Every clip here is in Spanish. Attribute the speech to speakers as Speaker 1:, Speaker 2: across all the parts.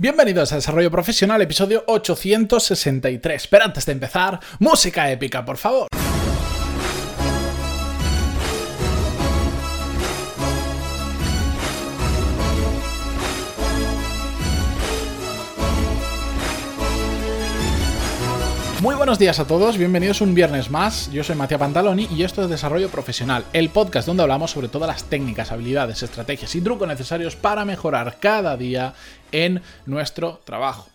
Speaker 1: Bienvenidos a Desarrollo Profesional, episodio 863. Pero antes de empezar, música épica, por favor. Muy buenos días a todos, bienvenidos un viernes más. Yo soy Matías Pantaloni y esto es Desarrollo Profesional, el podcast donde hablamos sobre todas las técnicas, habilidades, estrategias y trucos necesarios para mejorar cada día en nuestro trabajo.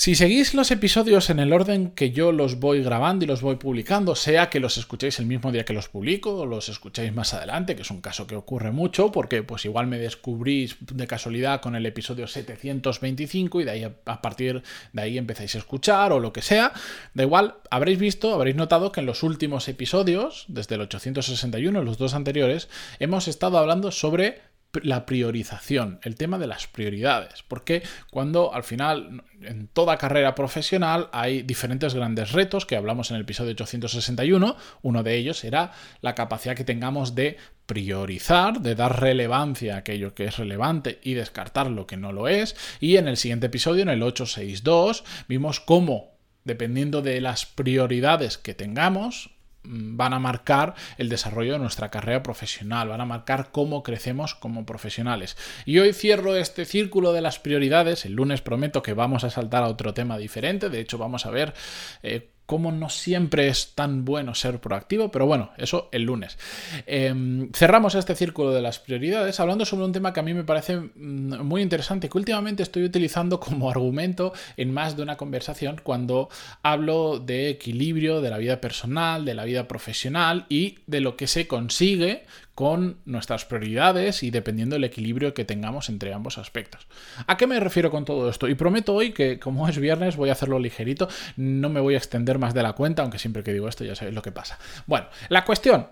Speaker 1: Si seguís los episodios en el orden que yo los voy grabando y los voy publicando, sea que los escuchéis el mismo día que los publico o los escuchéis más adelante, que es un caso que ocurre mucho, porque pues igual me descubrís de casualidad con el episodio 725 y de ahí a partir de ahí empezáis a escuchar o lo que sea, da igual, habréis visto, habréis notado que en los últimos episodios, desde el 861, los dos anteriores, hemos estado hablando sobre la priorización, el tema de las prioridades, porque cuando al final en toda carrera profesional hay diferentes grandes retos que hablamos en el episodio 861, uno de ellos era la capacidad que tengamos de priorizar, de dar relevancia a aquello que es relevante y descartar lo que no lo es, y en el siguiente episodio, en el 862, vimos cómo dependiendo de las prioridades que tengamos, van a marcar el desarrollo de nuestra carrera profesional, van a marcar cómo crecemos como profesionales. Y hoy cierro este círculo de las prioridades, el lunes prometo que vamos a saltar a otro tema diferente, de hecho vamos a ver... Eh, cómo no siempre es tan bueno ser proactivo, pero bueno, eso el lunes. Em, cerramos este círculo de las prioridades hablando sobre un tema que a mí me parece mm, muy interesante, que últimamente estoy utilizando como argumento en más de una conversación cuando hablo de equilibrio de la vida personal, de la vida profesional y de lo que se consigue con nuestras prioridades y dependiendo del equilibrio que tengamos entre ambos aspectos. ¿A qué me refiero con todo esto? Y prometo hoy que como es viernes voy a hacerlo ligerito, no me voy a extender más de la cuenta, aunque siempre que digo esto ya sabéis lo que pasa. Bueno, la cuestión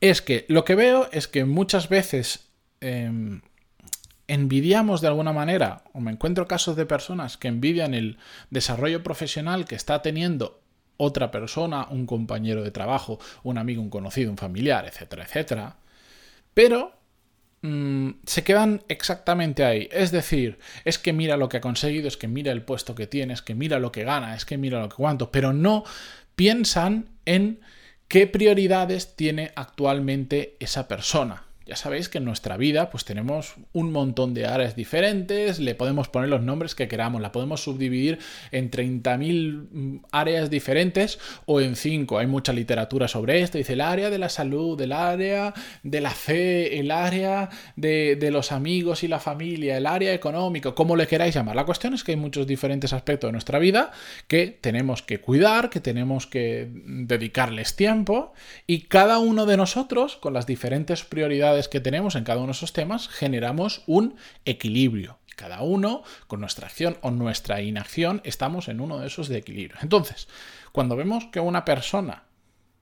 Speaker 1: es que lo que veo es que muchas veces... Em, envidiamos de alguna manera, o me encuentro casos de personas que envidian el desarrollo profesional que está teniendo otra persona, un compañero de trabajo, un amigo, un conocido, un familiar, etcétera, etcétera. Pero mm, se quedan exactamente ahí. Es decir, es que mira lo que ha conseguido, es que mira el puesto que tiene, es que mira lo que gana, es que mira lo que cuánto, pero no piensan en qué prioridades tiene actualmente esa persona. Ya sabéis que en nuestra vida pues tenemos un montón de áreas diferentes, le podemos poner los nombres que queramos, la podemos subdividir en 30.000 mm, áreas diferentes o en 5. Hay mucha literatura sobre esto, dice el área de la salud, el área de la fe, el área de, de los amigos y la familia, el área económico, como le queráis llamar. La cuestión es que hay muchos diferentes aspectos de nuestra vida que tenemos que cuidar, que tenemos que dedicarles tiempo y cada uno de nosotros con las diferentes prioridades que tenemos en cada uno de esos temas, generamos un equilibrio. Cada uno, con nuestra acción o nuestra inacción, estamos en uno de esos de. Entonces, cuando vemos que una persona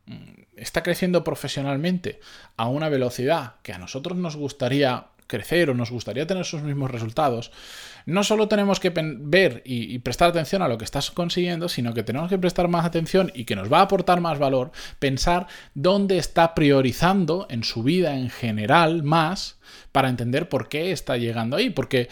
Speaker 1: mm, está creciendo profesionalmente a una velocidad que a nosotros nos gustaría crecer o nos gustaría tener sus mismos resultados, no solo tenemos que ver y, prestar atención a lo que estás consiguiendo, sino que tenemos que prestar más atención y que nos va a aportar más valor, pensar dónde está priorizando en su vida en general más para entender por qué está llegando ahí. Porque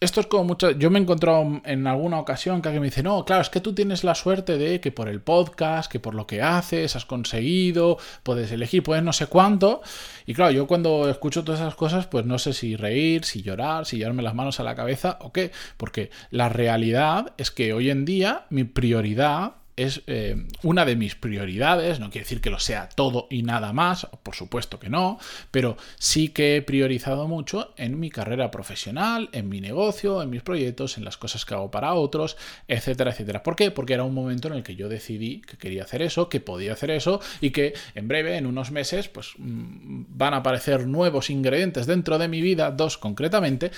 Speaker 1: esto es como mucho. Yo me he encontrado en alguna ocasión que alguien me dice: No, claro, es que tú tienes la suerte de que por el podcast, que por lo que haces, has conseguido, puedes elegir, puedes no sé cuánto. Y claro, yo cuando escucho todas esas cosas, pues no sé si reír, si llorar, si llevarme las manos a la cabeza o qué. Porque la realidad es que hoy en día mi prioridad es eh, una de mis prioridades, no quiere decir que lo sea todo y nada más, por supuesto que no, pero sí que he priorizado mucho en mi carrera profesional, en mi negocio, en mis proyectos, en las cosas que hago para otros, etcétera, etcétera. ¿Por qué? Porque era un momento en el que yo decidí que quería hacer eso, que podía hacer eso y que en breve, en unos meses, pues mm, van a aparecer nuevos ingredientes dentro de mi vida, dos concretamente,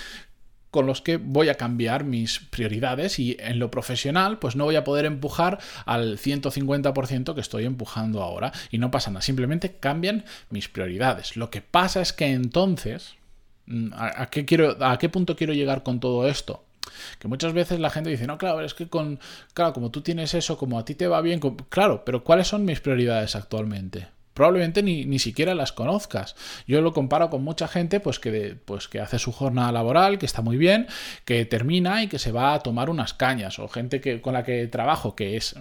Speaker 1: con los que voy a cambiar mis prioridades y en lo profesional pues no voy a poder empujar al 150% que estoy empujando ahora y no pasa nada, simplemente cambian mis prioridades. Lo que pasa es que entonces, mm, ¿a, qué, quiero, a qué punto quiero llegar con todo esto? Que muchas veces la gente dice, no, claro, es que con, claro, como tú tienes eso, como a ti te va bien, claro, pero ¿cuáles son mis prioridades actualmente? Probablemente ni, ni, siquiera las conozcas. Yo lo comparo con mucha gente pues que, pues que hace su jornada laboral, que está muy bien, que termina y que se va a tomar unas cañas, o gente que, con la que trabajo que, es,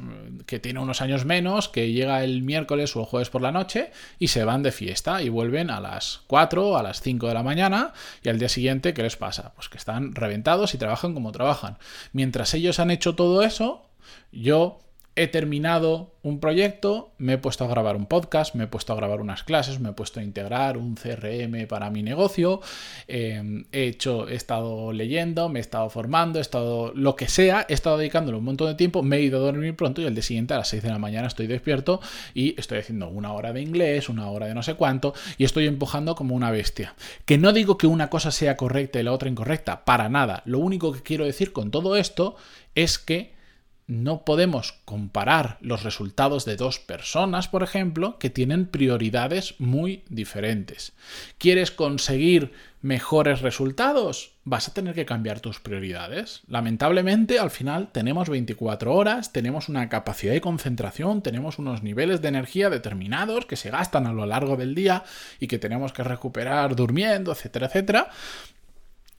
Speaker 1: que tiene unos años menos, que llega el miércoles o el jueves por la noche y se van de fiesta y vuelven a las 4, a las 5 de la mañana y al día siguiente, ¿qué les pasa? Pues que están reventados y trabajan como trabajan. Mientras ellos han hecho todo eso, yo he terminado un proyecto, me he puesto a grabar un podcast, me he puesto a grabar unas clases, me he puesto a integrar un CRM para mi negocio, em, he hecho, he estado leyendo, me he estado formando, he estado lo que sea, he estado dedicándole un montón de tiempo, me he ido a dormir pronto y al día siguiente a las 6 de la mañana estoy despierto y estoy haciendo una hora de inglés, una hora de no sé cuánto y estoy empujando como una bestia. Que no digo que una cosa sea correcta y la otra incorrecta, para nada. Lo único que quiero decir con todo esto es que no podemos comparar los resultados de dos personas, por ejemplo, que tienen prioridades muy diferentes. ¿Quieres conseguir mejores resultados? Vas a tener que cambiar tus prioridades. Lamentablemente, al final tenemos 24 horas, tenemos una capacidad de concentración, tenemos unos niveles de energía determinados que se gastan a lo largo del día y que tenemos que recuperar durmiendo, etcétera, etcétera.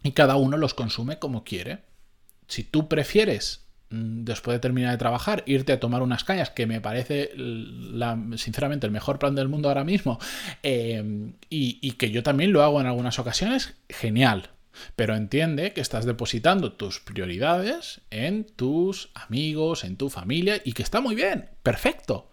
Speaker 1: Y cada uno los consume como quiere. Si tú prefieres después de terminar de trabajar, irte a tomar unas cañas, que me parece sinceramente el mejor plan del mundo ahora mismo, em, y que yo también lo hago en algunas ocasiones, genial. Pero entiende que estás depositando tus prioridades en tus amigos, en tu familia, y que está muy bien, perfecto.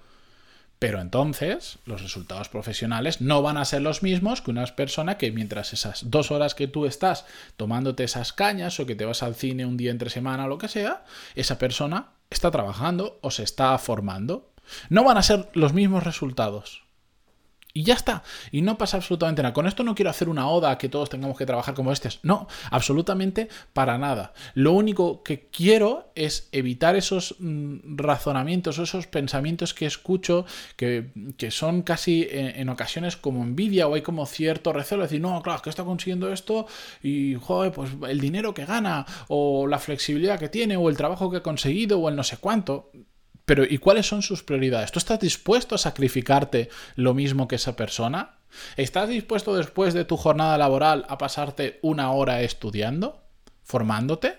Speaker 1: Pero entonces los resultados profesionales no van a ser los mismos que una persona que mientras esas dos horas que tú estás tomándote esas cañas o que te vas al cine un día entre semana o lo que sea, esa persona está trabajando o se está formando. No van a ser los mismos resultados. Y ya está. Y no pasa absolutamente nada. Con esto no quiero hacer una oda a que todos tengamos que trabajar como estos. No, absolutamente para nada. Lo único que quiero es evitar esos mm, razonamientos, esos pensamientos que escucho que, son casi en, ocasiones como envidia o hay como cierto recelo. Decir, no, claro, que está consiguiendo esto y, joder, pues el dinero que gana o la flexibilidad que tiene o el trabajo que ha conseguido o el no sé cuánto. Pero ¿y cuáles son sus prioridades? ¿Tú estás dispuesto a sacrificarte lo mismo que esa persona? ¿Estás dispuesto después de tu jornada laboral a pasarte una hora estudiando? ¿Formándote?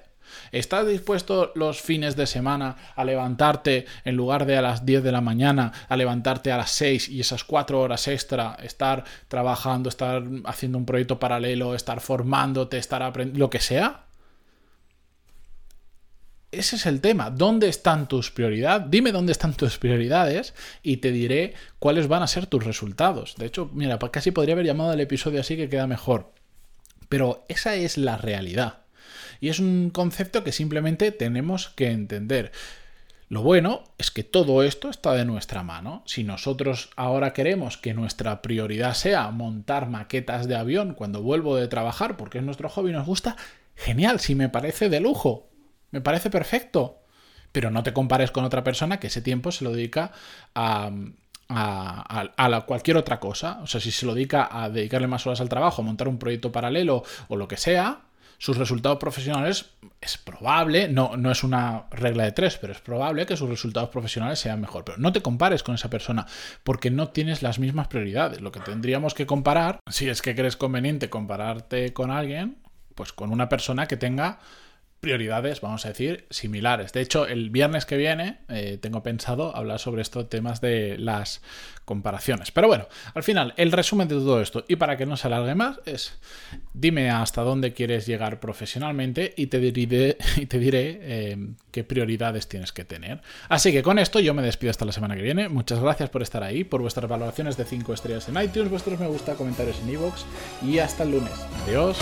Speaker 1: ¿Estás dispuesto los fines de semana a levantarte en lugar de a las 10 de la mañana, a levantarte a las 6 y esas 4 horas extra, estar trabajando, estar haciendo un proyecto paralelo, estar formándote, estar aprendiendo, lo que sea? Ese es el tema. ¿Dónde están tus prioridades? Dime dónde están tus prioridades y te diré cuáles van a ser tus resultados. De hecho, mira, casi podría haber llamado el episodio así que queda mejor. Pero esa es la realidad. Y es un concepto que simplemente tenemos que entender. Lo bueno es que todo esto está de nuestra mano. Si nosotros ahora queremos que nuestra prioridad sea montar maquetas de avión cuando vuelvo de trabajar, porque es nuestro hobby y nos gusta, genial, si me parece de lujo. Me parece perfecto. Pero no te compares con otra persona que ese tiempo se lo dedica a, a, cualquier otra cosa. O sea, si se lo dedica a dedicarle más horas al trabajo, a montar un proyecto paralelo o lo que sea, sus resultados profesionales es probable, no, no es una regla de tres, pero es probable que sus resultados profesionales sean mejor. Pero no te compares con esa persona porque no tienes las mismas prioridades. Lo que tendríamos que comparar, si es que crees conveniente compararte con alguien, pues con una persona que tenga prioridades, vamos a decir, similares. De hecho, el viernes que viene eh, tengo pensado hablar sobre estos temas de las comparaciones. Pero bueno, al final, el resumen de todo esto, y para que no se alargue más, es dime hasta dónde quieres llegar profesionalmente y te diré, y te diré eh, qué prioridades tienes que tener. Así que con esto yo me despido hasta la semana que viene. Muchas gracias por estar ahí, por vuestras valoraciones de 5 estrellas en iTunes, vuestros me gusta, comentarios en iVoox y hasta el lunes. Adiós.